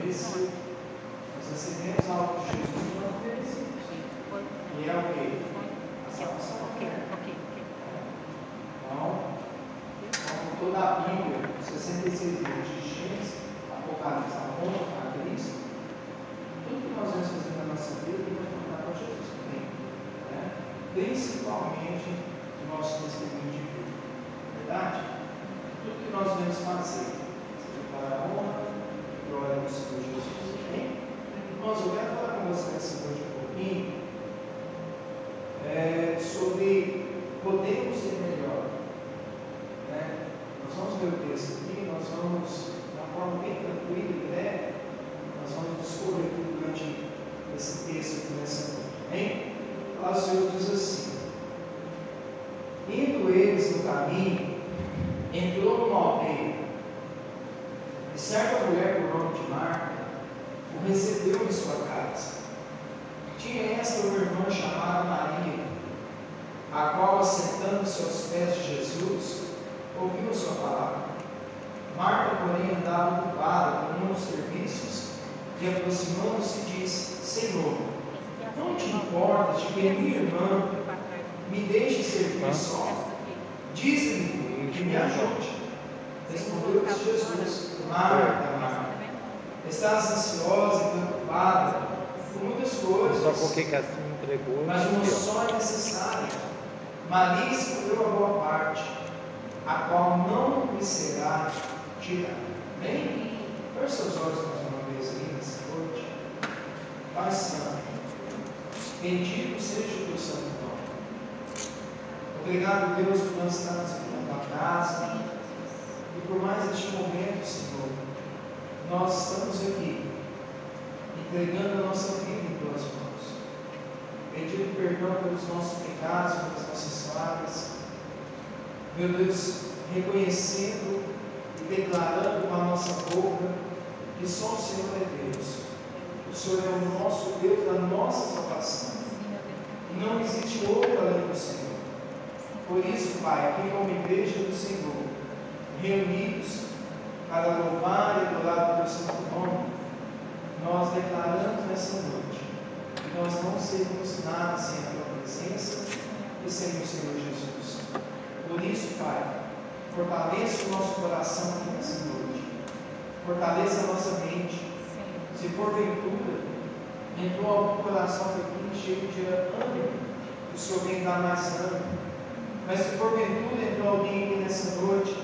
mereceu. Nós recebemos algo de Jesus nós merecemos. E é o quê? A salvação. Então, como toda a Bíblia, 66 livros de Gênesis, Apocalipse, aponta para Cristo, tudo que nós vamos fazer na nossa vida tem que apontar para Jesus também. Né? Principalmente o nosso testemunho de vida. Verdade? Tudo que nós vamos fazer, seja para a honra e glória do Senhor Jesus. Amém? Irmãos, eu quero falar com vocês noite um pouquinho é, sobre podemos ser melhor. Né? Nós vamos ver o texto aqui, nós vamos, uma forma bem tranquila e breve, nós vamos discorrer durante esse texto aqui nessa noite. Lá o Senhor diz assim: Indo eles no caminho, entrou numa aldeia, e certa mulher por nome de Marta recebeu em sua casa. Tinha esta uma irmã chamada Maria, a qual, assentando-se aos pés de Jesus, ouviu sua palavra. Marta, porém, andava ocupada com dos serviços e, aproximando-se, disse: Senhor, não te importas de que minha irmã me deixe servir só? Diz-lhe que me ajude. Respondeu-lhes Jesus: Marta, Marta, estás ansiosa e preocupada com muitas coisas. Só porque que assim entregou. Mas uma só é necessária. Maria escolheu a boa parte, a qual não lhe será tirada. Amém? Feche seus olhos mais uma vez aí nessa noite. Pai Santo, bendito seja o teu santo nome. Obrigado, Deus, por nós estarmos aqui na tua casa. E por mais este momento, Senhor, nós estamos aqui, entregando a nossa vida em tuas mãos. Pedindo perdão pelos nossos pecados, pelas nossas falhas. Meu Deus, reconhecendo e declarando com a nossa boca que só o Senhor é Deus. O Senhor é o nosso Deus da nossa salvação. E não existe outro além do Senhor. Por isso, Pai, aqui como igreja do Senhor, reunidos para louvar e adorar o teu santo nome, nós declaramos nessa noite que nós não seremos nada sem a tua presença e sem o Senhor Jesus. Por isso, Pai, fortaleça o nosso coração aqui nessa noite, fortaleça a nossa mente. Se porventura entrou algum coração aqui cheio de ânimo, o Senhor vem dar mais ânimo. Mas se porventura entrou alguém nessa noite,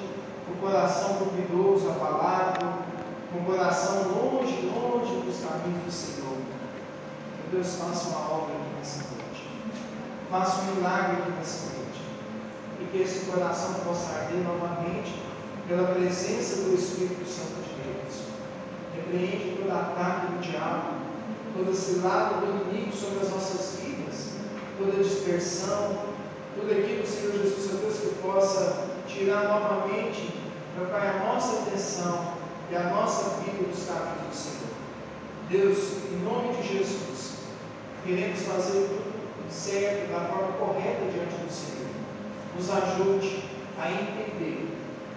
coração duvidoso, abalado, com o coração longe, longe dos caminhos do Senhor, que Deus faça uma obra aqui nessa noite. Faça um milagre aqui nessa noite. E que esse coração possa arder novamente pela presença do Espírito Santo de Deus. Repreende todo ataque do diabo, todo esse lado do inimigo sobre as nossas vidas, toda dispersão, tudo aquilo, Senhor Jesus, Senhor Deus, que possa tirar novamente, meu Pai, a nossa atenção e a nossa vida dos caminhos do Senhor. Deus, em nome de Jesus, queremos fazer tudo certo, da forma correta diante do Senhor. Nos ajude a entender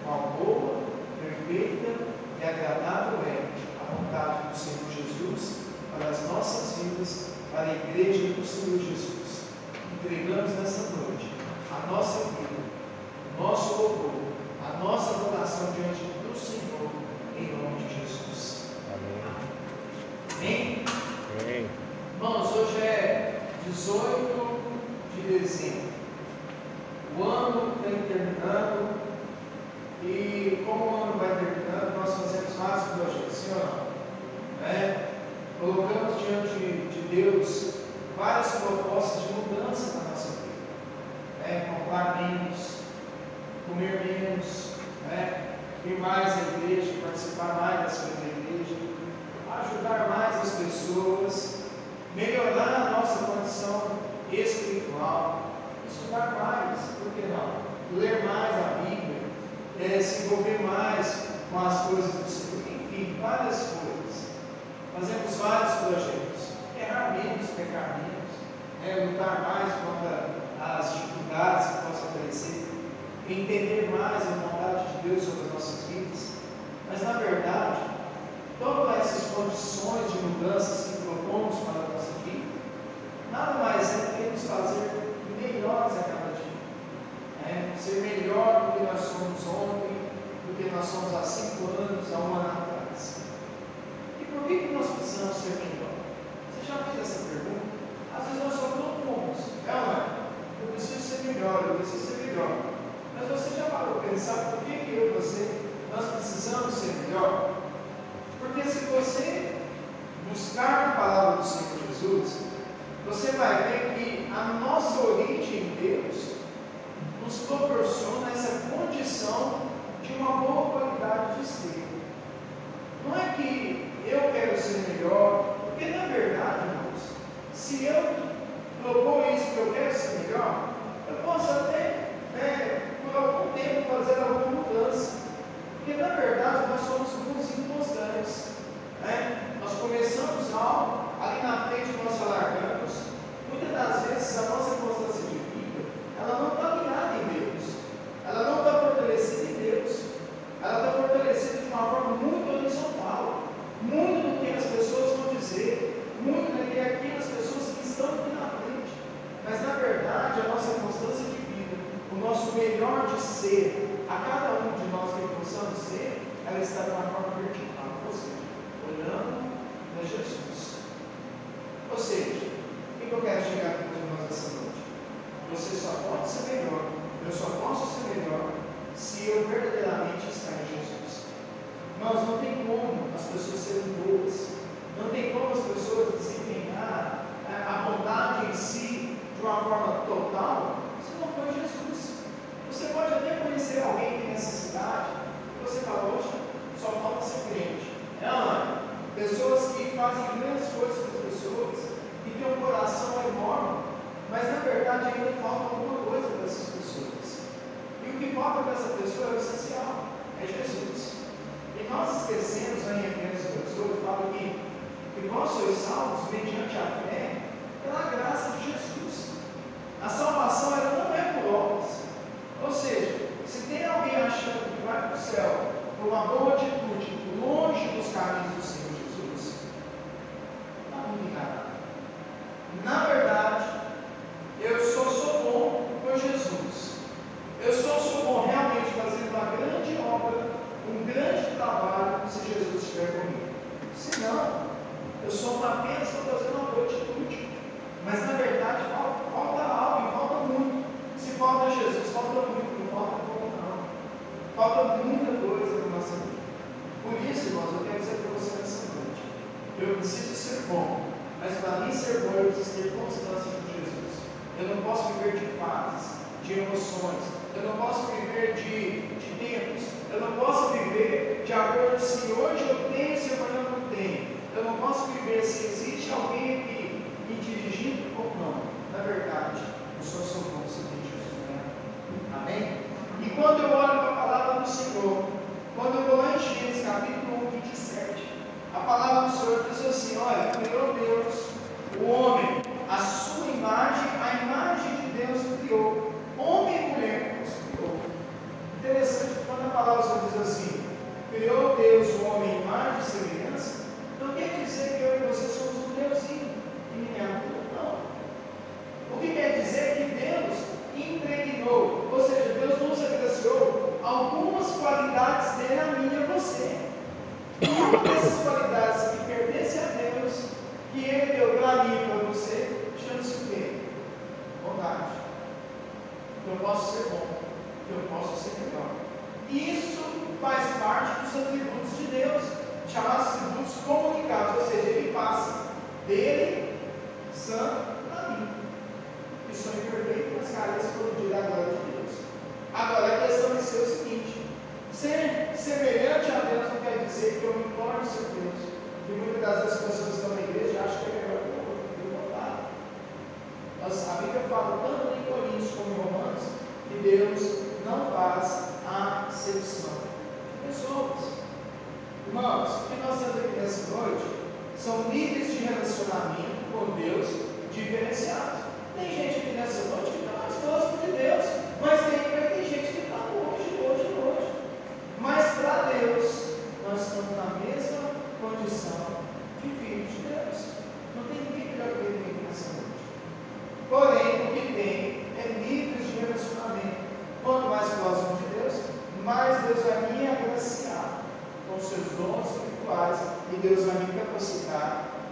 qual boa, perfeita e agradável é a vontade do Senhor Jesus para as nossas vidas, para a igreja do Senhor Jesus. Entregamos nessa noite a nossa vida, o nosso louvor, nossa adoração diante do Senhor, em nome de Jesus. Amém. Amém? Amém. Irmãos, hoje é 18 de dezembro. O ano vem terminando e como o ano vai terminando, nós fazemos vários projetos, sim ou não? É? Colocamos diante de Deus várias propostas de mudança na nossa vida. É, comprar menos, comer menos, né? ir mais à igreja, participar mais das coisas da igreja, ajudar mais as pessoas, melhorar a nossa condição espiritual, estudar mais, por que não? Ler mais a Bíblia, é, se envolver mais com as coisas do Senhor, enfim, várias coisas. Fazemos vários projetos. Errar menos, pecar menos, é, lutar mais contra as dificuldades que aparecer, entender mais a vontade de Deus sobre as nossas vidas. Mas, na verdade, todas essas condições de mudanças que propomos para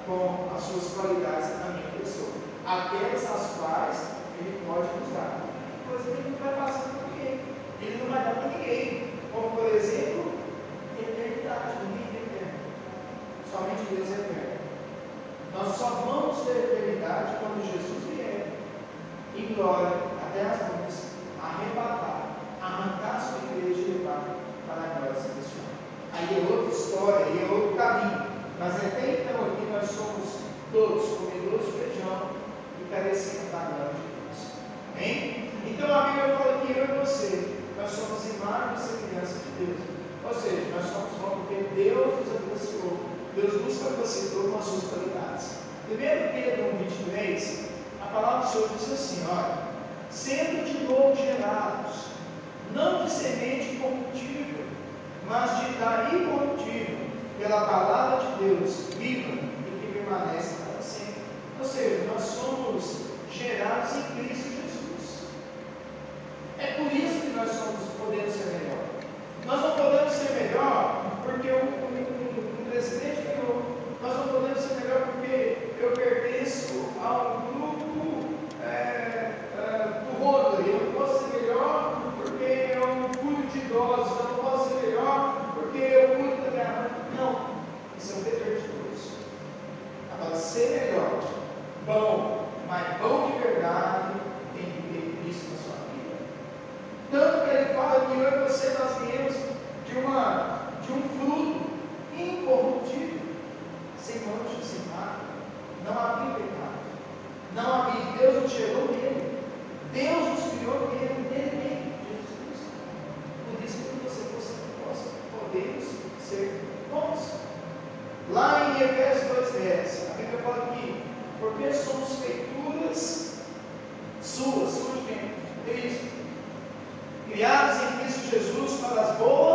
Com as suas qualidades na minha pessoa, aquelas as quais Ele pode. Coisa que Ele não vai passar para ninguém, Ele não vai dar para ninguém, como por exemplo, eternidade, ninguém tem eterno, somente Deus é eterno. Nós só vamos ter eternidade quando Jesus vier em glória até as nuvens, arrebatar, arrancar sua igreja e levar para a glória celestial. Aí é outra história, aí é outro caminho. Mas até então aqui nós somos todos comedores de feijão e carecemos da glória de Deus. Amém? Então a Bíblia fala que eu e você, nós somos imagem e semelhança de Deus. Ou seja, nós somos bons porque Deus nos abençoou, Deus nos capacitou com as suas qualidades. 1 Pedro 1, 23, a palavra do Senhor diz assim: olha, sendo de novo gerados, não de semente corruptível, mas de dar incorruptível, pela palavra de Deus, viva e que permanece para sempre. Ou seja, nós somos gerados em Cristo Jesus. É por isso que nós somos, podemos ser melhor. Nós não podemos ser melhor porque o, presidente ganhou. Nós não podemos ser melhor porque eu pertenço a um grupo é, é, do Rotary. Eu não posso ser melhor porque eu cuido de idosos. Eu não posso ser melhor porque eu cuido da minha mãe. Não. Isso é um dever de Deus. Agora, ser melhor, bom, mas bom de verdade, tem que ter isso na sua vida. Tanto que ele fala que eu e você nós viemos de, uma, de um fruto incorruptível, sem mancha, sem nada. Não havia pecado. Não havia. Deus nos gerou nele. Deus nos criou nele, nele mesmo, Jesus Cristo. Por isso que você, você possa, podemos ser bons. Lá em Efésios 2,10, a Bíblia fala que, porque somos feituras suas, suas de quem? Cristo. Criados em Cristo Jesus para as boas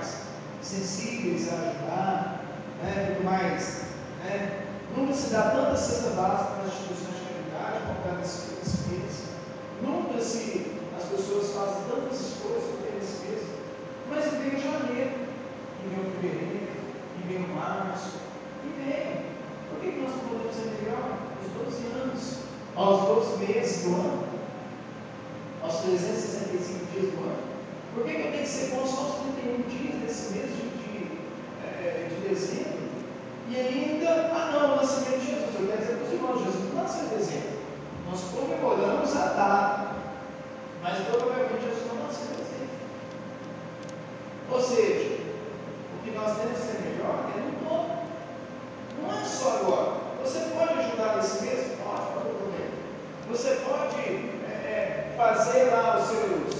mais sensíveis a ajudar, né, tudo mais. Né? Nunca se dá tanta cesta básica para as instituições de caridade como nesse, nesse. Nunca se as pessoas fazem tantas escolhas para nesse mês. Mas e vem janeiro, e o fevereiro, e o março, e vem. Por que, que nós não podemos ser melhor? Os 12 anos, aos 12 meses do ano, aos 365 dias do ano. Por que, que eu tenho que ser bom só aos 31 dias desse mês de, de, é, de dezembro? E ainda, ah não, o nascimento de Jesus. Eu quero dizer para os irmãos, Jesus não nasceu em dezembro. Nós comemoramos a data, mas provavelmente Jesus não nasceu em dezembro. Ou seja, o que nós temos que ser melhor é no todo. Não é só agora. Você pode ajudar nesse mês? Pode, problema. Você pode é fazer lá os seus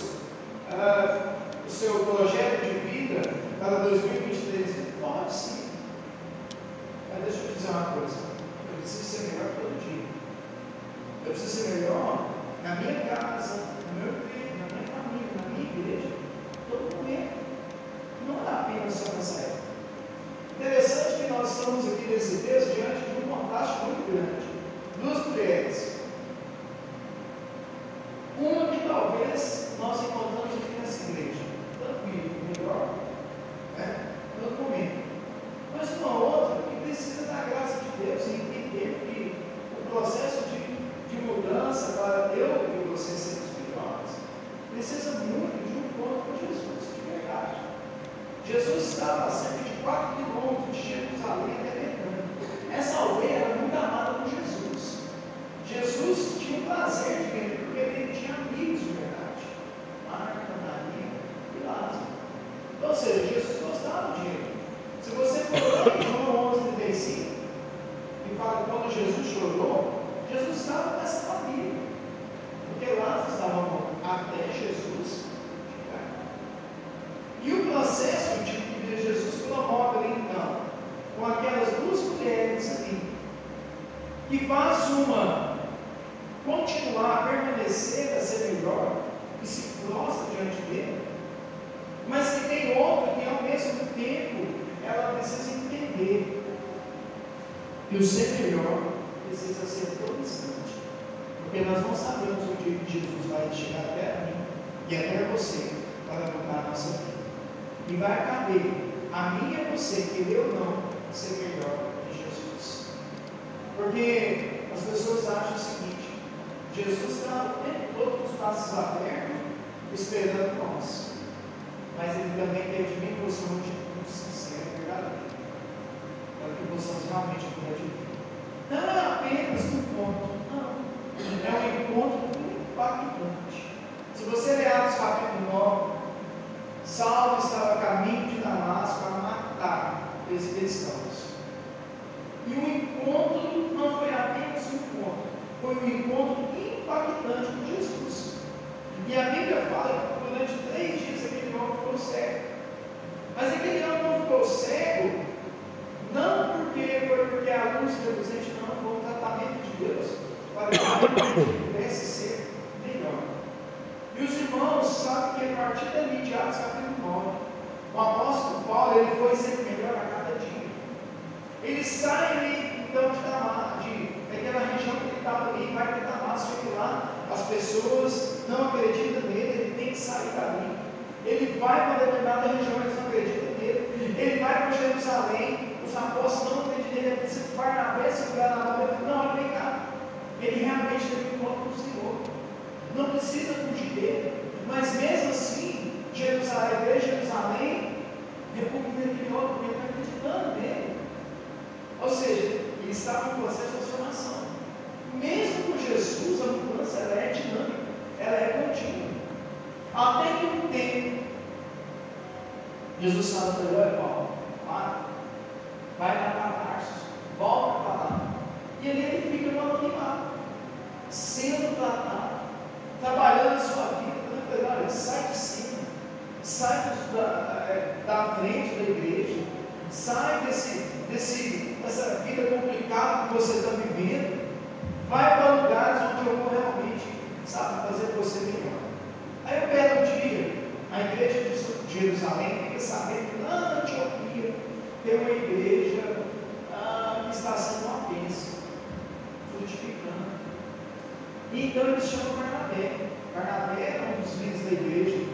o seu projeto de vida para 2023? Pode sim. Mas deixa eu te dizer uma coisa. Eu preciso ser melhor todo dia. Eu preciso ser melhor na minha casa, no meu emprego, na minha família, na minha igreja, todo momento. Não é apenas só nessa época. Interessante que nós estamos aqui nesse texto diante de um contraste muito grande. Duas mulheres. Uma que talvez nós encontramos aqui nessa igreja. Tranquilo, melhor, momento. Mas uma outra que precisa da graça de Deus e entender que o processo de, de mudança para eu e você sermos melhores precisa muito de um encontro com Jesus, de verdade. Jesus estava a cerca de 4 quilômetros de Jerusalém até Betânia. Essa aldeia era muito amada por Jesus. Jesus tinha o prazer de ver, porque ele tinha amigos de Marta, Maria e Lázaro. Ou seja, Jesus gostava de ele. Se você for lá em João 11, 35, quando Jesus chorou, Jesus estava nessa família. Porque Lázaro estava morto até Jesus chegar. E o processo de que Jesus promove então, com aquelas duas mulheres ali, que faz uma continuar, permanecer a ser melhor, e se prostra diante dele, mas que tem outra que ao mesmo tempo ela precisa entender que o ser melhor precisa ser todo instante, porque nós não sabemos o dia que Jesus vai chegar até mim e até você para mudar a nossa vida. E vai caber a mim e a você, querer ou não, ser melhor que Jesus. Porque as pessoas acham o seguinte: Jesus está o tempo todo com os passos abertos esperando nós. Mas Ele também quer de mim que você muito, muito sincero e verdadeiro. Para que possamos realmente cuidar de. Não é apenas um ponto, não. É um encontro impactante. Se você ler Atos capítulo 9, Saulo estava a caminho de Damasco para matar os cristãos. E o encontro não foi apenas um encontro, foi um encontro impactante com Jesus. E a Bíblia fala que durante três dias aquele homem ficou cego. Mas aquele homem não ficou cego, não porque a luz reluzente não foi um tratamento de Deus para que ele pudesse ser melhor. E os irmãos sabem que a partir dali, de Atos capítulo 9, o apóstolo Paulo ele foi sempre melhor a cada dia. Ele sai ali, então, de Damasco, de, daquela região que ele estava ali, vai para Damasco, chega lá, as pessoas não acreditam nele, ele tem que sair dali. Ele vai para determinada região, eles não acreditam nele. Ele vai para Jerusalém, os apóstolos não acreditam ele precisa Barnabé segurar na mão. Ele não, vem cá. Ele realmente teve um encontro com o Senhor. Não precisa fugir dele. Mas mesmo assim, Jerusalém, Jerusalém, aquele outro, porque ele está acreditando nele. Ou seja, ele estava em processo de transformação. Mesmo com Jesus, a mudança ela é dinâmica, ela é contínua. Até que um tempo, Jesus fala para ele, olha Paulo, para, vai para Tarsus, volta para lá. E ali ele fica no anonimato, sendo tratado, trabalhando a sua vida, olha, sai de cima, sai da, é, da frente da igreja, sai desse, desse, dessa vida complicada que você está vivendo, Vai para lugares onde eu vou realmente, sabe, fazer você melhor. Aí eu pego um dia, a igreja de Jerusalém fica sabendo que na Antioquia ter uma igreja está sendo uma bênção, frutificando. E então eles chamam Barnabé. Barnabé era um dos líderes da igreja.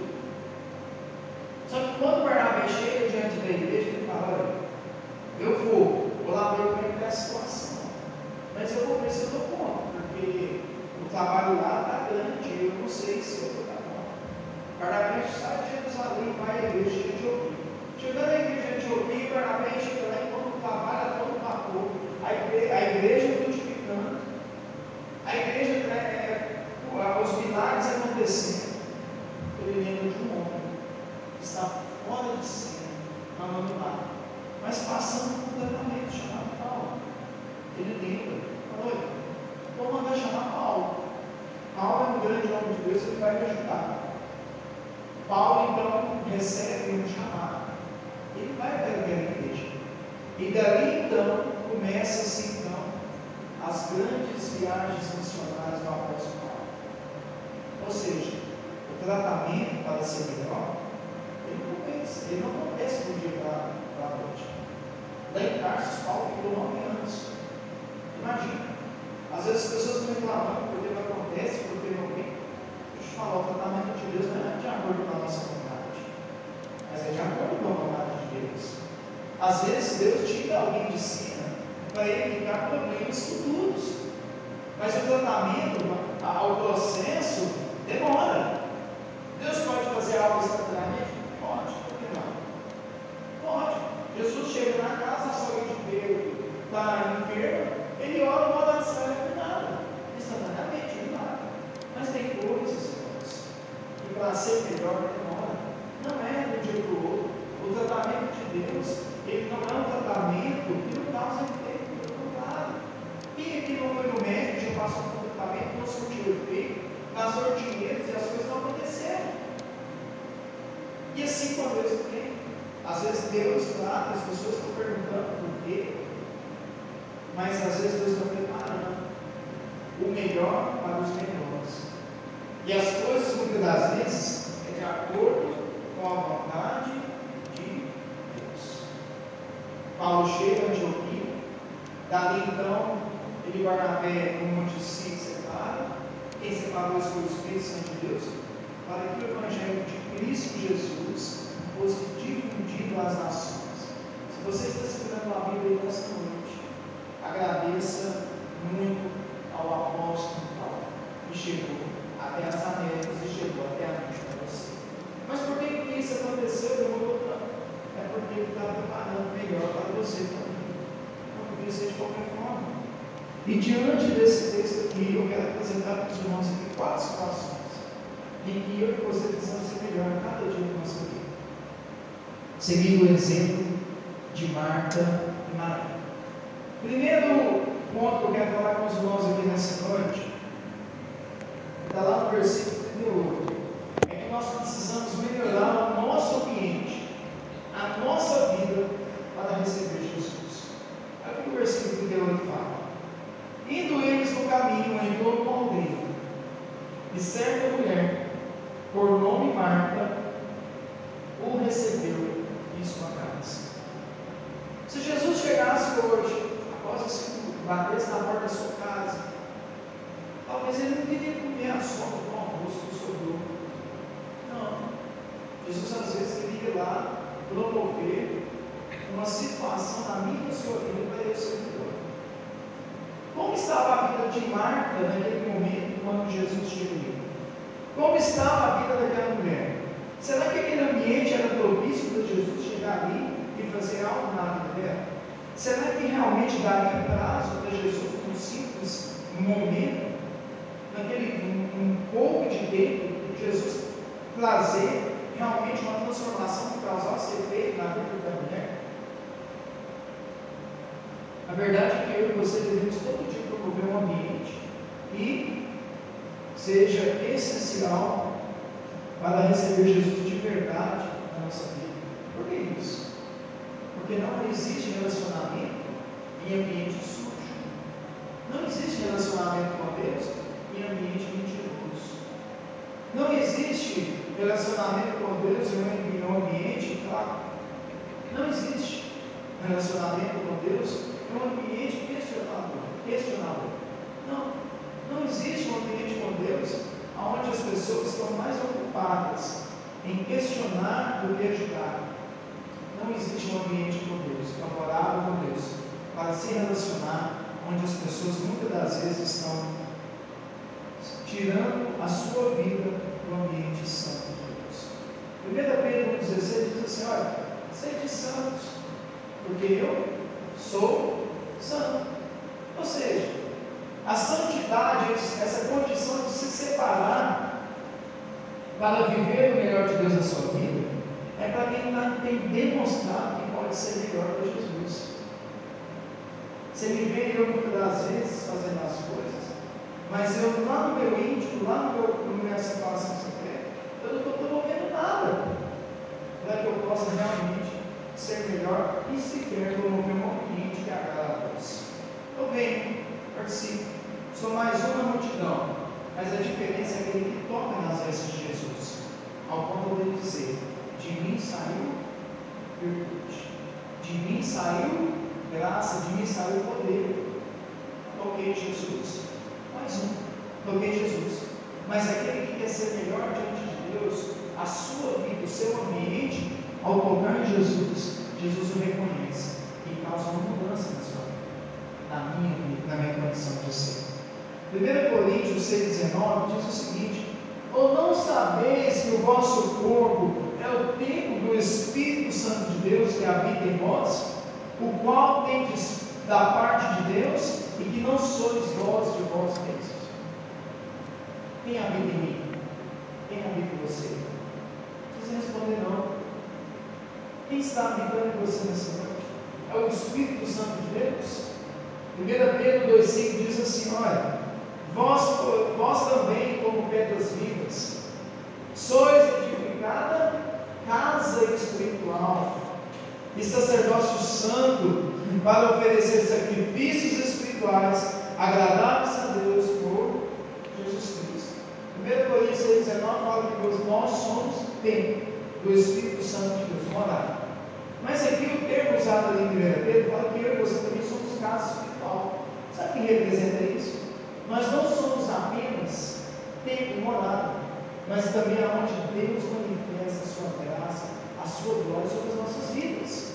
Só que quando Barnabé chega diante da igreja, ele fala, olha, eu vou, vou lá ver como é é a situação. Mas eu vou ver se eu dou conta, porque o trabalho lá está grande, eu não sei se eu vou dar conta. Barnabé sai de Jerusalém e vai à igreja de Etiopia. Chegando à igreja de Etiopia, Barnabé chega lá enquanto o trabalho é a igreja, a igreja frutificando, a igreja, é, é, os milagres acontecendo. Ele lembra de um homem que está fora de cena, abandonado, mas passando por tratamento chamado Paulo. Ele lembra, falou, vou mandar chamar Paulo. Paulo é um grande homem de Deus, ele vai me ajudar. Paulo então recebe um chamado. Ele vai para aquela igreja. E dali então começa-se então as grandes viagens missionárias do apóstolo Paulo. Ou seja, o tratamento para ser melhor, ele não pensa, ele não acontece do dia para a noite. Lá em Tarsus, Paulo ficou nove anos. Imagina. Às vezes as pessoas estão reclamando porque não acontece, porque não vem. Deixa eu te falar, o tratamento de Deus não é de acordo com a nossa vontade, mas é de acordo com a vontade de Deus. Às vezes Deus tira alguém de cima para evitar problemas futuros. Mas o tratamento, o processo, demora. Deus pode fazer algo instantaneamente? Pode, por que não? Pode. Jesus chega na casa, sogra de Pedro está enferma, ele ora, não dá certo, nada. Instantaneamente, não nada. Mas tem coisas, irmãos, que para ser melhor demora. Não é de um dia para o outro. O tratamento de Deus, ele não é um tratamento que não causa. Quem aqui não foi no médico, passou um tratamento, não surtiu efeito, gastou dinheiro e as coisas não aconteceram. E assim com Deus também. Às vezes Deus trata, as pessoas estão perguntando por quê, mas às vezes Deus está preparando o melhor para os melhores. E as coisas, muitas das vezes, é de acordo com a vontade de Deus. Paulo chega a Antioquia, dali então, ele Barnabé, no Monte Sim, separa. Quem separou isso foi o Espírito Santo de Deus, para que o Evangelho de Cristo Jesus fosse difundido às nações. Se você está segurando a Bíblia nesta noite, agradeça muito ao apóstolo Paulo, que chegou até as Américas e chegou até a noite para você. Mas por que, isso aconteceu? Demorou tanto. É porque ele está preparando melhor para você também. Não podia ser de qualquer forma. E diante desse texto aqui, eu quero apresentar para os irmãos aqui quatro situações em que eu e você precisamos ser melhor cada dia da nossa vida seguindo o exemplo de Marta e Maria. Primeiro ponto que eu quero falar com os irmãos aqui nessa noite, está lá no versículo 38, é que nós precisamos melhorar o nosso em questionar do que ajudar. Não existe um ambiente com Deus, favorável com Deus, para se relacionar, onde as pessoas muitas das vezes estão tirando a sua vida do ambiente santo de Deus. 1 Pedro 1,16 diz assim: olha, sede santos, porque eu sou santo. Ou seja, a santidade, essa condição de se separar para viver o melhor de Deus na sua vida, é para quem tá, tem demonstrado que pode ser melhor que Jesus. Você me vê eu muitas vezes fazendo as coisas, mas eu lá no meu íntimo, lá no meu, no minha separação secreta, eu não estou promovendo nada para que eu possa realmente ser melhor e sequer promover um ambiente que agrada a Deus. Eu venho, participo, Sou mais uma multidão, mas a diferença é aquele que toca nas vestes de Jesus, ao ponto de dizer: De mim saiu virtude, de mim saiu graça, de mim saiu poder. Toquei Jesus, mais um, toquei Jesus. Mas aquele que quer ser melhor diante de Deus, a sua vida, o seu ambiente, ao tocar em Jesus, Jesus o reconhece e causa uma mudança na sua vida, na minha vida, na minha condição de ser. 1 Coríntios 6,19 diz o seguinte: Ou não sabeis que o vosso corpo é o templo do Espírito Santo de Deus que habita em vós, o qual tendes da parte de Deus e que não sois vós de vós mesmos? Quem habita em mim? Quem habita em você? Você responder não. Quem está habitando em você nessa noite? É o Espírito Santo de Deus? 1 Pedro 2,5 diz assim: Olha, Vós, vós também, como pedras vivas, sois edificada casa espiritual e sacerdócio santo para oferecer sacrifícios espirituais agradáveis a Deus por Jesus Cristo. 1 Coríntios 6,19 fala que nós somos templo do Espírito Santo de Deus, morada. Mas aqui o termo usado ali em 1 Pedro fala que eu e você também somos casa espiritual. Sabe o que representa isso? Nós não somos apenas tempo morado, mas também aonde Deus manifesta a sua graça, a sua glória sobre as nossas vidas.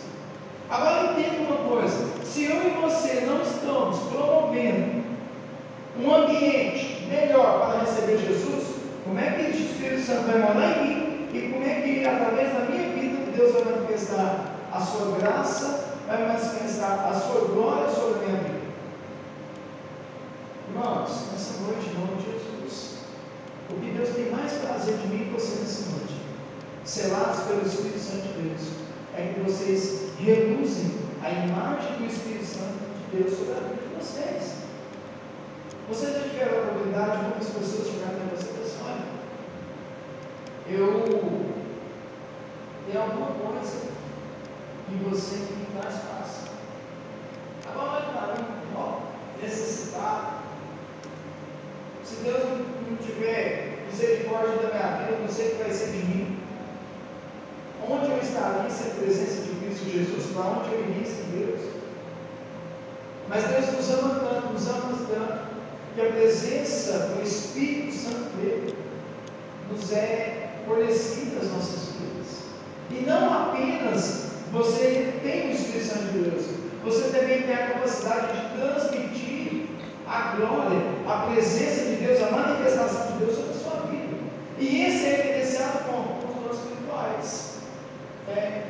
Agora entenda uma coisa: se eu e você não estamos promovendo um ambiente melhor para receber Jesus, como é que o Espírito Santo vai morar em mim? E como é que através da minha vida Deus vai manifestar a sua graça, vai manifestar a sua glória sobre a minha vida? Irmãos, nessa noite, em nome de Jesus, o que Deus tem mais prazer de mim e você nessa noite, selados pelo Espírito Santo de Deus, é que vocês reluzem a imagem do Espírito Santo de Deus sobre a vida de vocês. Vocês já tiveram a oportunidade, muitas pessoas chegaram para você e assim, olha, eu tenho alguma coisa que você me traz paz. Agora olha para mim, ó, necessitado, se Deus não tiver misericórdia da minha vida, não sei o que vai ser de mim. Onde eu estaria sem a presença de Cristo Jesus? Para onde eu iria sem Deus? Mas Deus nos ama tanto, nos ama tanto, que a presença do Espírito Santo dele nos é fornecida às nossas vidas. E não apenas você tem o Espírito Santo de Deus, você também tem a capacidade de transmitir a glória, a presença de Deus, a manifestação de Deus sobre a sua vida. E esse é evidenciado com, os dons espirituais. Fé,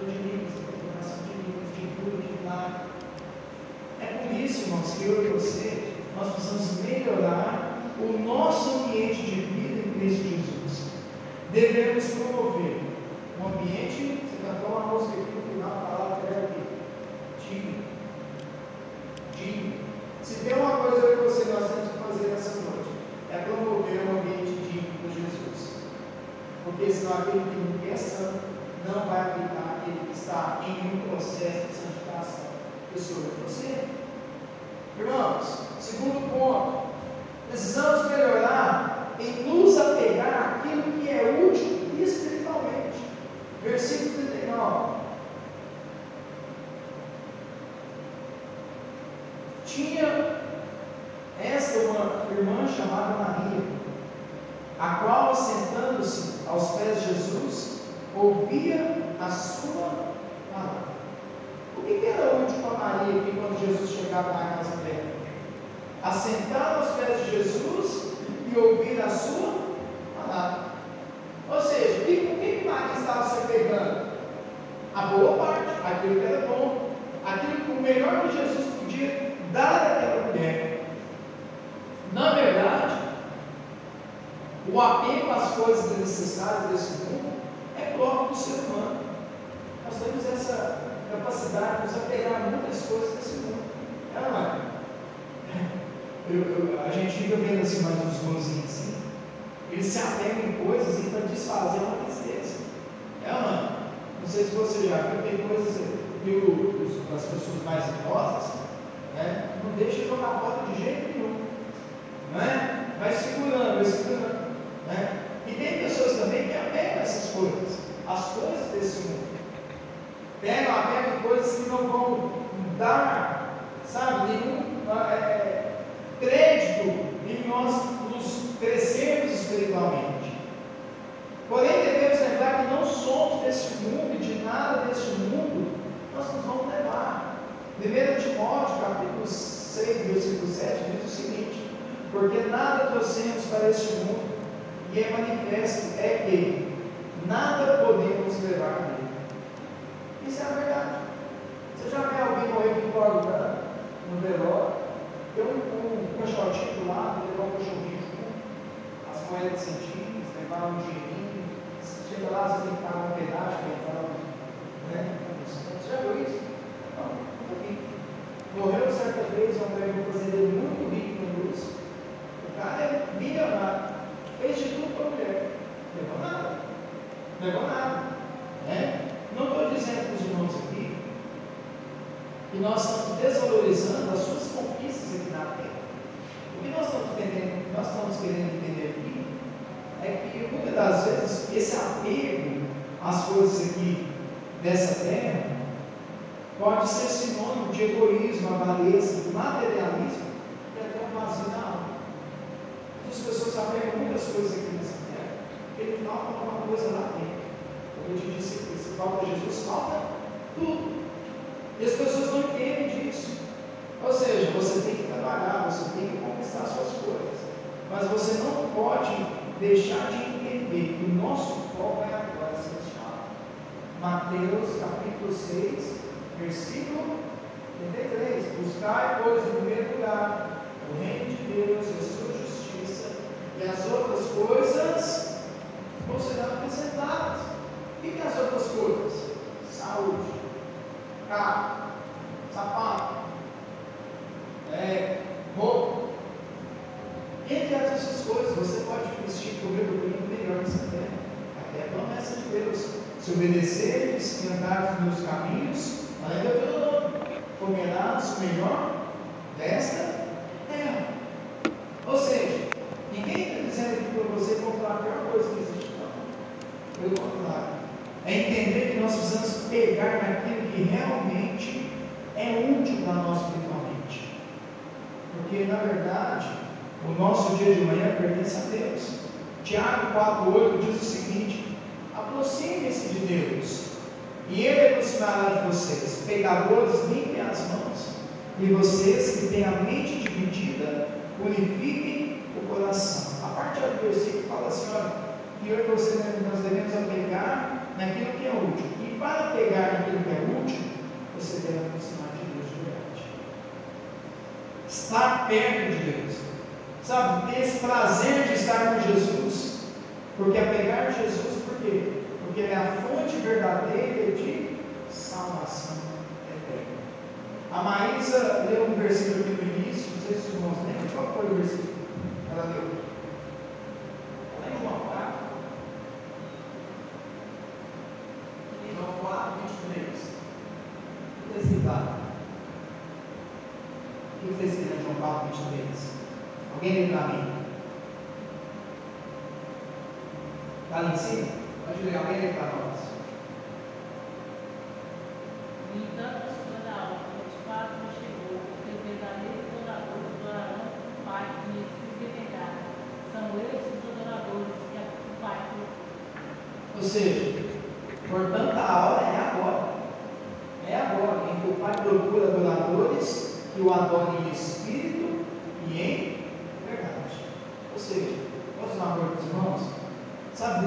dom de línguas, interpretação de línguas, de cura, de milagre. É por isso, irmãos, que eu e você, nós precisamos melhorar o nosso ambiente de vida em Cristo Jesus. Devemos promover um ambiente, você cantou uma música aqui no final, falar até aqui, digno, digno se tem uma coisa que você temos que fazer nessa noite, é promover um ambiente digno de Jesus. Porque senão aquele que santo não vai aplicar aquele que está em um processo de santificação. Eu sou você. Irmãos, segundo ponto, precisamos melhorar em nos apegar àquilo que é útil espiritualmente. Versículo 39. Tinha esta uma irmã chamada Maria, a qual, sentando-se aos pés de Jesus, ouvia a sua palavra. O que, que era útil para Maria aqui quando Jesus chegava na casa dela? Assentar aos pés de Jesus e ouvir a sua palavra. Ou seja, o que, que Maria estava se pegando? A boa parte, aquilo que era bom, aquilo que o melhor que Jesus podia dar àquela mulher. Na verdade, o apego às coisas necessárias desse mundo é próprio do ser humano. Nós temos essa capacidade de nos apegar a muitas coisas desse mundo. É, não é? Eu, eu, a gente fica vendo assim mais uns bonzinhos assim. Eles se apegam em coisas e para desfazer uma tristeza. É ou não? Não sei se você já viu, tem coisas que as pessoas mais idosas né, não deixa jogar fora de jeito nenhum. Não é? Vai segurando, vai segurando. Né? E tem pessoas também que apegam essas coisas, as coisas desse mundo. Pegam, apegam coisas que não vão dar, sabe, nenhum é, crédito em nós nos crescermos espiritualmente. Porém, devemos lembrar que não somos desse mundo e de nada deste mundo nós nos vamos levar. 1 Timóteo, capítulo 6, versículo 7, diz o seguinte: Porque nada trouxemos para este mundo, e é manifesto é que nada podemos levar nele. Isso é a verdade. Você já vê alguém morrer com cordão no velório? Tem um, um, caixotinho do lado, levar um cachorrinho junto, as moedas centímetros, levar um dinheirinho. Chega lá, você tem que pagar um pedaço para entrar, né? Você já viu. Morreu certa vez um fazendeiro muito rico no luz. O cara é milionário. Fez de tudo para a mulher. Levou nada. Levou nada. Né? Não estou dizendo para os irmãos aqui que nós estamos desvalorizando as suas conquistas aqui na terra. O que nós estamos, entendendo, nós estamos querendo entender aqui é que muitas das vezes esse apego às coisas aqui dessa terra pode ser sinônimo de egoísmo, avareza, materialismo e até um vazio na alma. As pessoas apegam muitas coisas aqui nessa terra, ele falta alguma coisa lá dentro. Como eu te disse, se falta Jesus, falta tudo. E as pessoas não entendem disso. Ou seja, você tem que trabalhar, você tem que conquistar suas coisas. Mas você não pode deixar de entender que o nosso foco é a glória celestial. Mateus capítulo 6, versículo 33. Buscai, pois, em primeiro lugar o reino de Deus e a sua justiça, e as outras coisas vão ser acrescentadas. O que são as outras coisas? Saúde, carro, sapato, é, roupa. Entre essas coisas, você pode vestir comer o caminho melhor nessa terra. Até a promessa de Deus. Se obedeceres e andares nos meus caminhos, além de tudo, comerás o melhor desta terra. Ou seja, ninguém está dizendo aqui para você comprar a pior coisa que existe, não. Pelo contrário. É entender que nós precisamos pegar naquilo que realmente é útil para nós espiritualmente. Porque, na verdade, o nosso dia de manhã pertence a Deus. Tiago 4,8 diz o seguinte: aproxime-se de Deus, e Ele aproximará de vocês. Pecadores, limpem as mãos, e vocês que têm a mente dividida, purifiquem o coração. A parte do versículo fala assim: olha, que eu e você nós devemos apegar naquilo que é útil. E para pegar naquilo que é útil, você deve aproximar de Deus de verdade. Estar perto de Deus. Sabe, ter esse prazer de estar com Jesus. Porque apegar Jesus, por quê? Porque é a fonte verdadeira de salvação eterna. A Maísa leu um versículo aqui no início, não sei se os irmãos lembram, qual foi o versículo ela leu? Ela em João 4. João 4, 23. O que está escrito lá? O que está escrito em João 4, 23? Alguém lê para mim? Está ali em cima? Pode ler,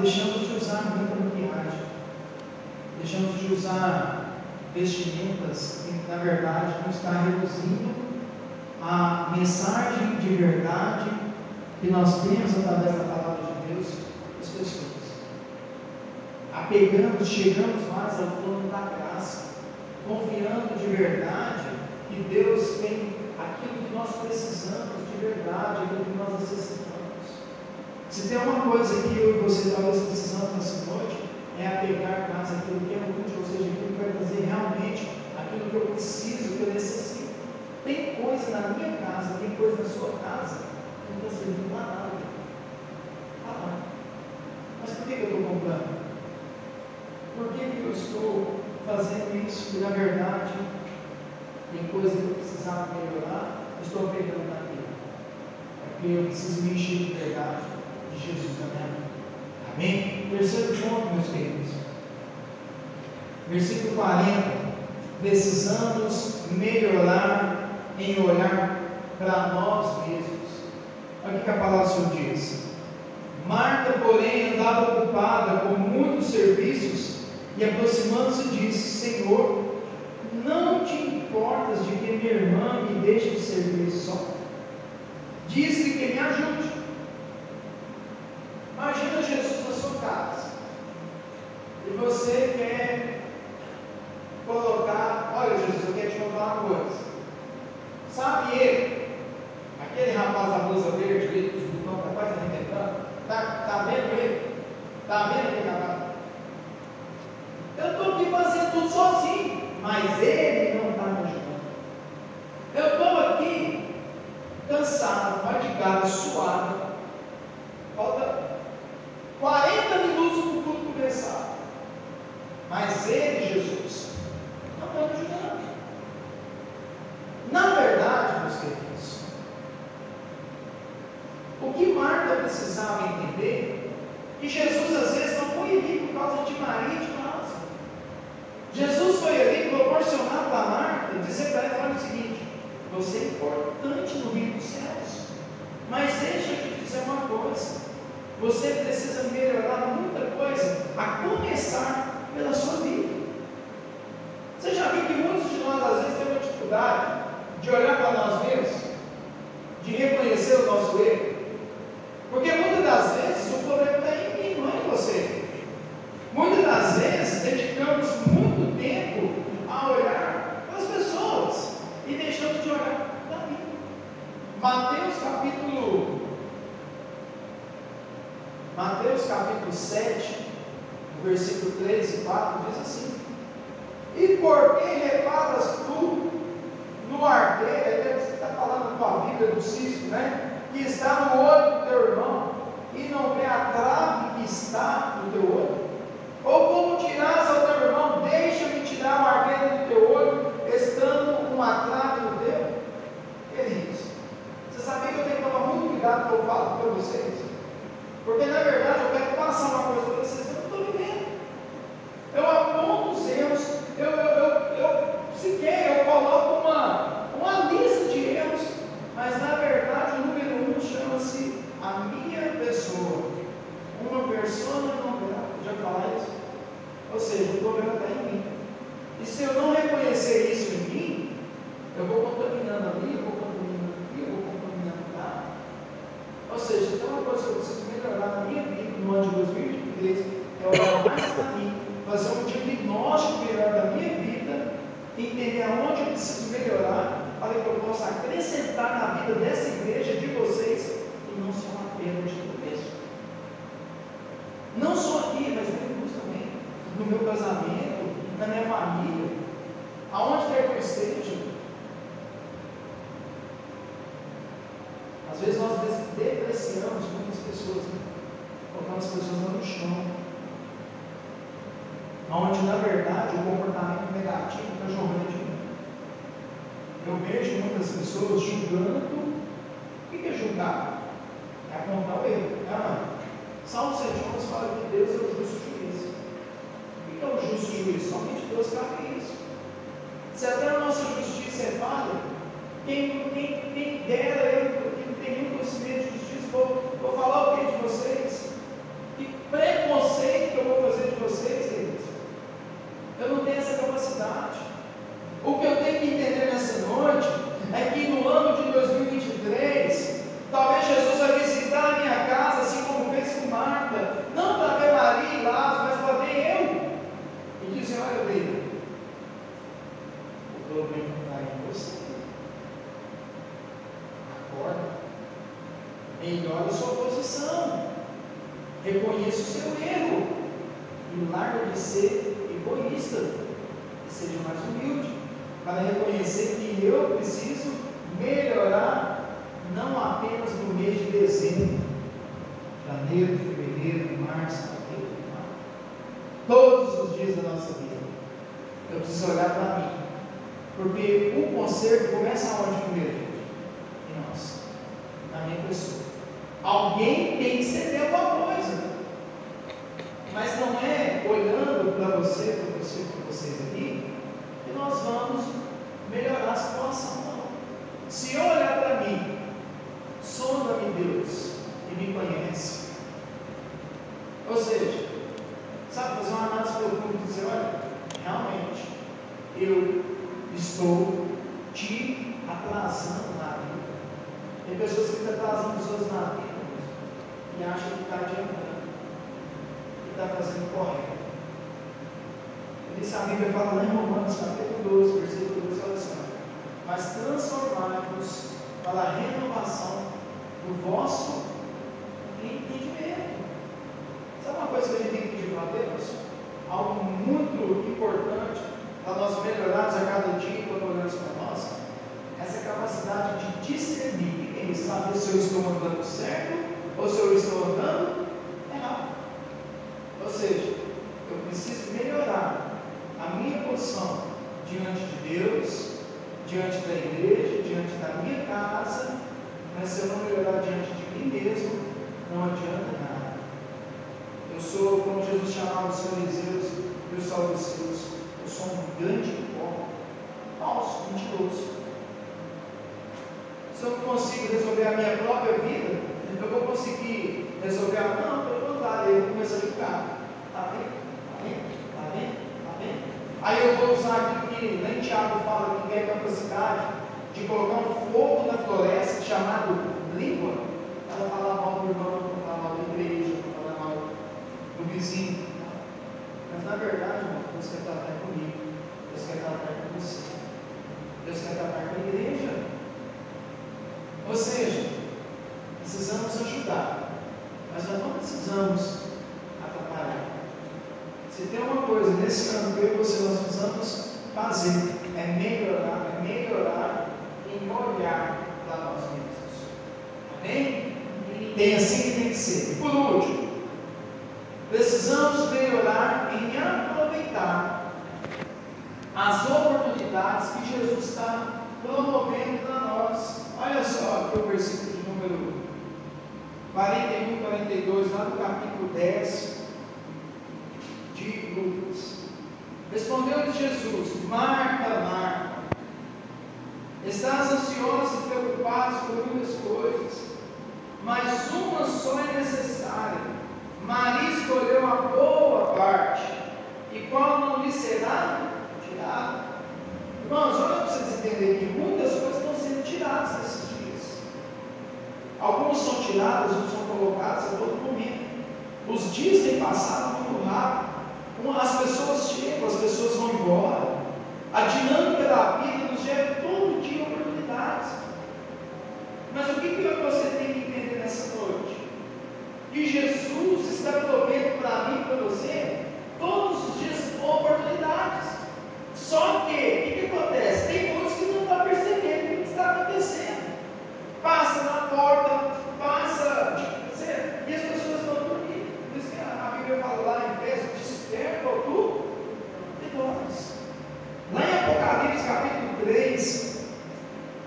deixamos de usar muita maquiagem, deixamos de usar vestimentas que, na verdade, não está reduzindo a mensagem de verdade que nós temos através da palavra de Deus as pessoas. Apegamos, chegamos mais ao plano da graça, confiando de verdade que Deus tem aquilo que nós precisamos de verdade, aquilo que nós necessitamos se tem uma coisa que eu e você talvez precisamos nessa noite, é apegar mais aquilo que é útil, ou seja, aquilo que vai trazer realmente aquilo que eu preciso, que eu necessito. Tem coisa na minha casa, tem coisa na sua casa, que não está servindo para nada. Está lá. Mas por que, eu estou comprando? Por que, que eu estou fazendo isso? Que na verdade tem coisa que eu precisava melhorar, estou pegando naquilo. É porque eu preciso me encher de verdade. Jesus na minha vida. Amém? Terceiro ponto, meus queridos. Versículo 40. Precisamos melhorar em olhar para nós mesmos. Olha o que a palavra do Senhor diz. Marta, porém, andava ocupada com muitos serviços e aproximando-se disse: Senhor, não te importas de que minha irmã me deixe de servir só? Diz-lhe que me ajude. Imagina Jesus na sua casa. E você quer colocar, olha Jesus, eu quero te contar Eu não tenho essa capacidade. O que eu tenho que entender nessa noite é que no ano de 2023, talvez Jesus vai visitar a minha casa, assim como fez com Marta, não para ver Maria e Lázaro, mas para ver eu. E dizer: Olha, Deus, o problema está em você. Acorda. Melhore a sua posição. Reconheça o seu erro. E larga de ser egoísta. E seja mais humilde. Para reconhecer que eu preciso melhorar, não apenas no mês de dezembro, janeiro, fevereiro, março, abril. Todos os dias da nossa vida. Eu preciso olhar para mim. Porque o conserto começa aonde primeiro? Em nós. Na minha pessoa. Alguém tem que ceder alguma coisa. Mas não é olhando para você, para você, para vocês aqui, nós vamos melhorar a situação. Não. Se eu olhar para mim, sonda-me Deus e me conhece. Ou seja, sabe, fazer uma análise profunda e dizer, olha, realmente, eu estou te atrasando na vida. Tem pessoas que estão atrasando pessoas na vida e acham que está adiantando, que está fazendo correto. Isso a Bíblia fala lá em Romanos capítulo 12, versículo 12, fala assim, mas transformai-vos para a renovação do vosso entendimento. Sabe uma coisa que a gente tem que pedir para Deus? Algo muito importante para nós melhorarmos a cada dia quando olhamos para nós, essa capacidade de discernir e saber se eu estou andando certo ou se eu estou andando errado. Ou seja, eu preciso melhorar a minha posição diante de Deus, diante da igreja, diante da minha casa, mas se eu não melhorar diante de mim mesmo, não adianta nada. Eu sou, como Jesus chamava os fariseus e os saduceus, eu sou um grande hipócrita, falso, mentiroso. Se eu não consigo resolver a minha própria vida, eu vou conseguir resolver a. Não, pelo contrário, eu começo a ficar. Está vendo? Está vendo? Está vendo? Está vendo? Aí eu vou usar aqui que nem Tiago fala que tem a capacidade de colocar um fogo na floresta chamado língua, para falar mal do irmão, para falar mal da igreja, para falar mal do vizinho. Mas na verdade, irmão, Deus quer tratar comigo, Deus quer tratar com você, Deus quer tratar com a igreja. Ou seja, precisamos ajudar, mas nós não precisamos atrapalhar. Se tem uma coisa nesse ano que eu e você nós precisamos fazer, é melhorar, é melhorar em olhar para nós mesmos. Amém? Tem assim que tem que ser. Por último, precisamos melhorar em aproveitar as oportunidades que Jesus está promovendo para nós. Olha só aqui o versículo de número 41, 42, lá no capítulo 10 de Lucas. Respondeu-lhe Jesus: Marta, Marta, estás ansiosa e preocupada com muitas coisas, mas uma só é necessária. Maria escolheu a boa parte, e qual não lhe será tirada. Irmãos, olha para vocês entenderem que muitas coisas estão sendo tiradas nesses dias. Algumas são tiradas, outras são colocadas a todo momento. Os dias têm passado muito rápido. As pessoas chegam, as pessoas vão embora. A dinâmica da vida nos gera todo dia oportunidades. Mas o que, que você tem que entender nessa noite? Que Jesus está provendo para mim e para você todos os dias oportunidades. Só que, o que, que acontece? Tem muitos que não estão percebendo o que está acontecendo. Passa na porta, passa, e as pessoas estão dormindo. Por isso que a Bíblia fala lá em Efésios, desperta tu e nós. Lá em Apocalipse capítulo 3,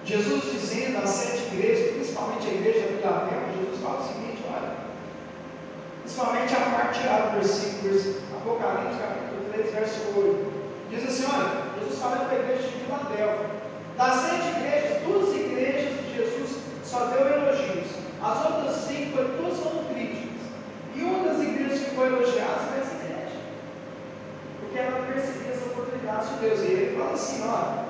Jesus dizendo às sete igrejas, principalmente a igreja de Filadélfia, Jesus fala o seguinte, olha, principalmente a parte A do versículo, Apocalipse capítulo 3, verso 8. Diz assim: olha, Jesus falando para a igreja de Filadélfia. Das sete igrejas, duas igrejas de Jesus só deu elogios. As outras cinco todas foram críticas. E uma das igrejas que foi elogiada foi essa Porque ela percebia as oportunidades de Deus. E ele fala assim: olha,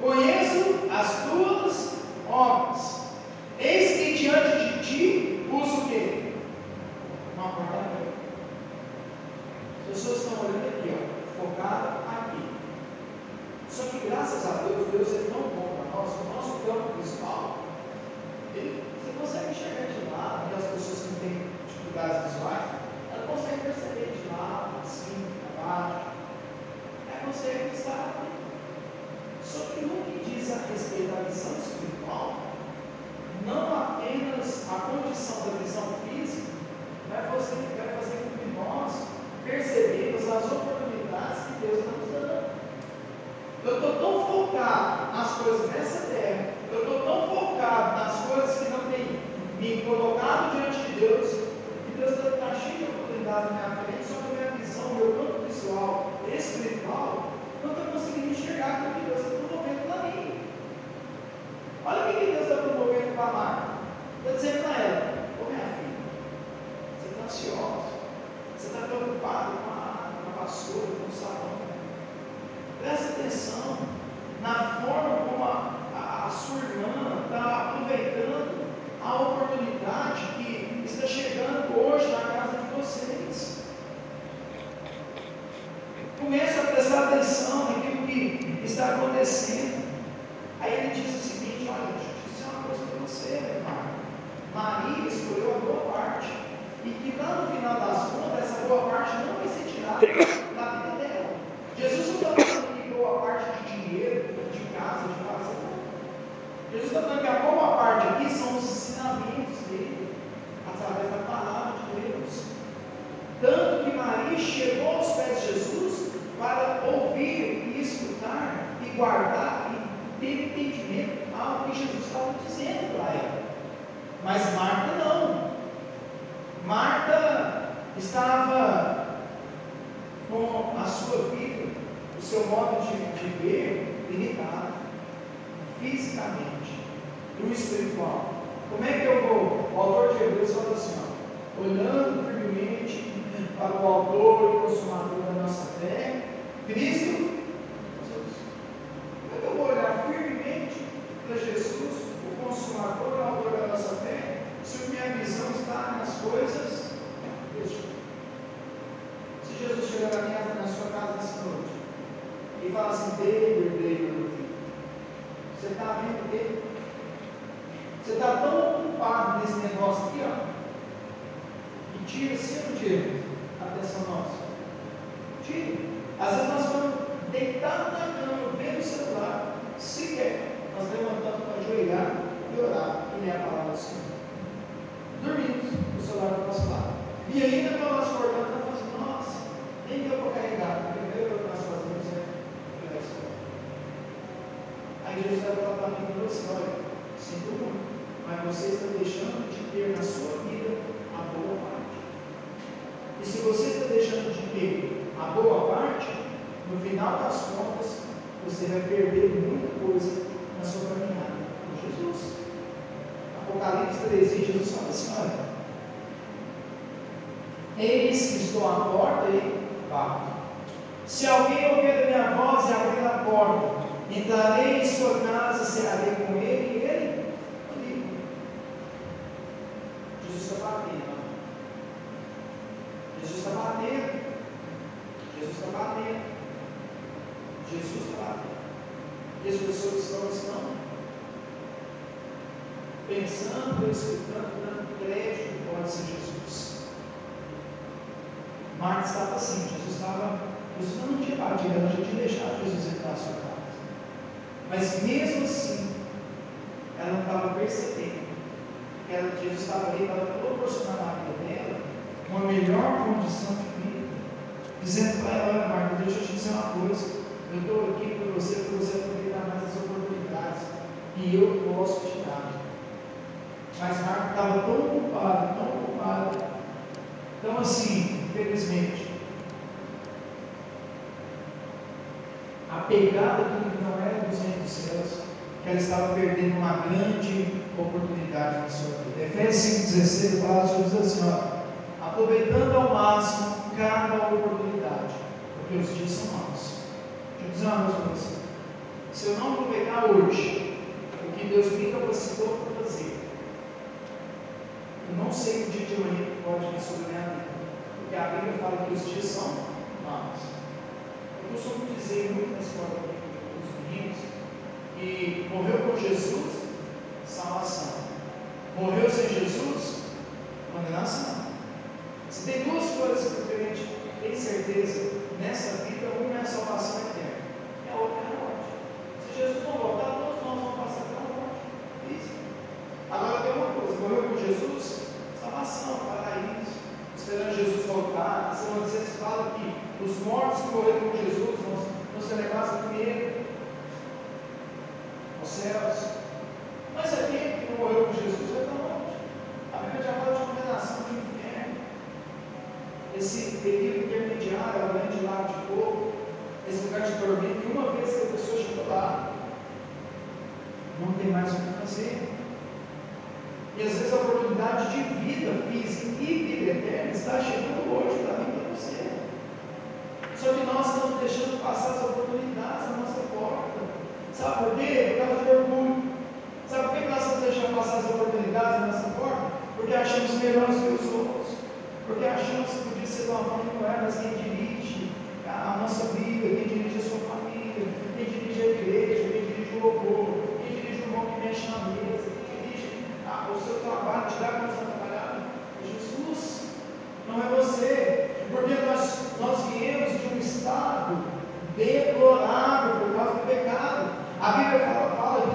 conheço as tuas obras. Eis que diante de ti uso o quê? Uma porta aberta. As pessoas estão olhando aqui, ó, focada aqui. Só que graças a Deus, Deus é tão bom para nós, o nosso campo visual, ele, você consegue enxergar de lado, e as pessoas que têm dificuldades visuais, ela consegue perceber de lado, assim, para baixo, ela consegue estar aqui. Só que no que diz a respeito da visão espiritual, não apenas a condição da visão física vai fazer, vai fazer com que nós percebemos as oportunidades que Deus está nos dando. Eu estou tão focado nas coisas dessa terra, eu estou tão focado nas coisas que não têm me colocado diante de Deus, que Deus está cheio de oportunidades na minha frente, só que a minha visão, meu campo visual, espiritual, não está conseguindo enxergar o que Deus está promovendo para mim. Olha o que Deus está promovendo para a Marta. Está dizendo para ela, ô minha filha, você está ansiosa, você está preocupado com a água, com a vassoura, com o sabão. Presta atenção na forma como a, a, a sua irmã está aproveitando a oportunidade que está chegando hoje na casa de vocês. Começa a prestar atenção naquilo que está acontecendo. Aí ele diz o seguinte: olha, deixa eu dizer uma coisa para você, meu irmão. Maria escolheu a boa parte. E que lá no final das contas, essa boa parte não vai ser tirada da vida dela. Jesus não está falando que boa parte de dinheiro, de casa, de fazenda. Jesus está falando que a boa parte aqui são os ensinamentos dele, através da palavra de Deus. Tanto que Maria chegou aos pés de Jesus para ouvir e escutar e guardar e ter entendimento ao que Jesus estava dizendo para ela. Mas Marta não. Marta estava com a sua vida, o seu modo de, de ver limitado, fisicamente, no espiritual. Como é que eu vou? O autor de Hebreus fala assim, ó, olhando firmemente para o autor e consumador da nossa fé, Cristo Jesus. Como é que eu vou olhar firmemente para Jesus, o consumador e autor da nossa fé, se minha visão está nas coisas deste Se Jesus chegar na, minha, na sua casa nessa noite e falar assim, David, David, meu filho, você está vendo dele? Você está tão ocupado nesse negócio aqui, ó, que tira sempre de atenção nossa. Tira. Às vezes nós estamos deitados na cama, vendo o celular, sequer nós levantamos para ajoelhar e orar e ler a palavra do Senhor. Dormindo, o celular do nosso lado. E ainda quando nós acordamos, nós falamos assim, nossa, nem deu para carregar. Primeiro que nós fazemos é olhar o celular. Aí Jesus vai falar para mim e assim, olha, sinto muito, mas você está deixando de ter na sua vida a boa parte. E se você está deixando de ter a boa parte, no final das contas, você vai perder muita coisa na sua caminhada com Jesus. Apocalipse 13, Jesus fala assim: olha, eis que estou à porta e bato. Se alguém ouvir a minha voz e abrir a porta, entrarei em sua casa, cearei com ele e ele comigo. Jesus está batendo. Jesus está batendo. Jesus está batendo. Jesus está batendo. As pessoas estão, estão pensando, escutando, dando crédito que pode ser Jesus. Marta estava assim, Jesus estava, Jesus não tinha batido, ela já tinha deixado Jesus entrar na sua casa. Mas mesmo assim, ela não estava percebendo que ela, Jesus estava ali para proporcionar na vida dela uma melhor condição de vida. Dizendo para ela, Marta, deixa eu te dizer uma coisa, eu estou aqui por você, para você aproveitar mais as oportunidades que eu posso te dar. Mas Marta estava tão ocupada, tão ocupada. Então assim, infelizmente, apegada àquilo que não era dos reinos dos céus, que ela estava perdendo uma grande oportunidade na sua vida. Efésios 5,16, a palavra do Senhor diz assim: ó, aproveitando ao máximo cada oportunidade, porque os dias são maus. Eu coisa para você. Se eu não aproveitar hoje o que Deus me capacitou para fazer, eu não sei o dia de amanhã que pode vir sobre a minha vida. Porque a Bíblia fala que os dias são maus. Eu costumo dizer muito na escola dos meninos que morreu com Jesus, salvação. Morreu sem Jesus, condenação. Se tem duas coisas que gente tem certeza nessa vida, uma é a salvação eterna, e a outra é a morte. Se Jesus não voltar, todos nós vamos passar pela morte física. Agora tem uma coisa, morreu com Jesus, salvação, paraíso, esperando Jesus voltar. A Semana de fala que os mortos que morreram com Jesus vão ser levados primeiro aos céus. Mas aquele que não morreu com Jesus vai para onde? A Bíblia já fala de condenação de inferno. Esse período intermediário, além de lago de fogo, esse lugar de tormento, que uma vez que a pessoa chegou lá, não tem mais o que fazer. E às vezes a oportunidade de vida física e vida eterna está chegando hoje para mim para você. Só que nós estamos deixando passar as oportunidades na nossa porta. Sabe por quê? Por causa de orgulho. Sabe por que nós estamos deixando passar as oportunidades na nossa porta? Porque achamos melhores que os outros. Porque achamos que podia ser de uma forma não é, mas quem dirige a nossa vida, quem dirige a sua família, quem dirige a igreja, quem dirige o louvor, quem dirige o irmão que mexe na mesa, o seu trabalho, te dá condição de trabalhar? É Jesus, não é você. Porque nós, nós viemos de um estado deplorável por causa do pecado. A Bíblia fala, fala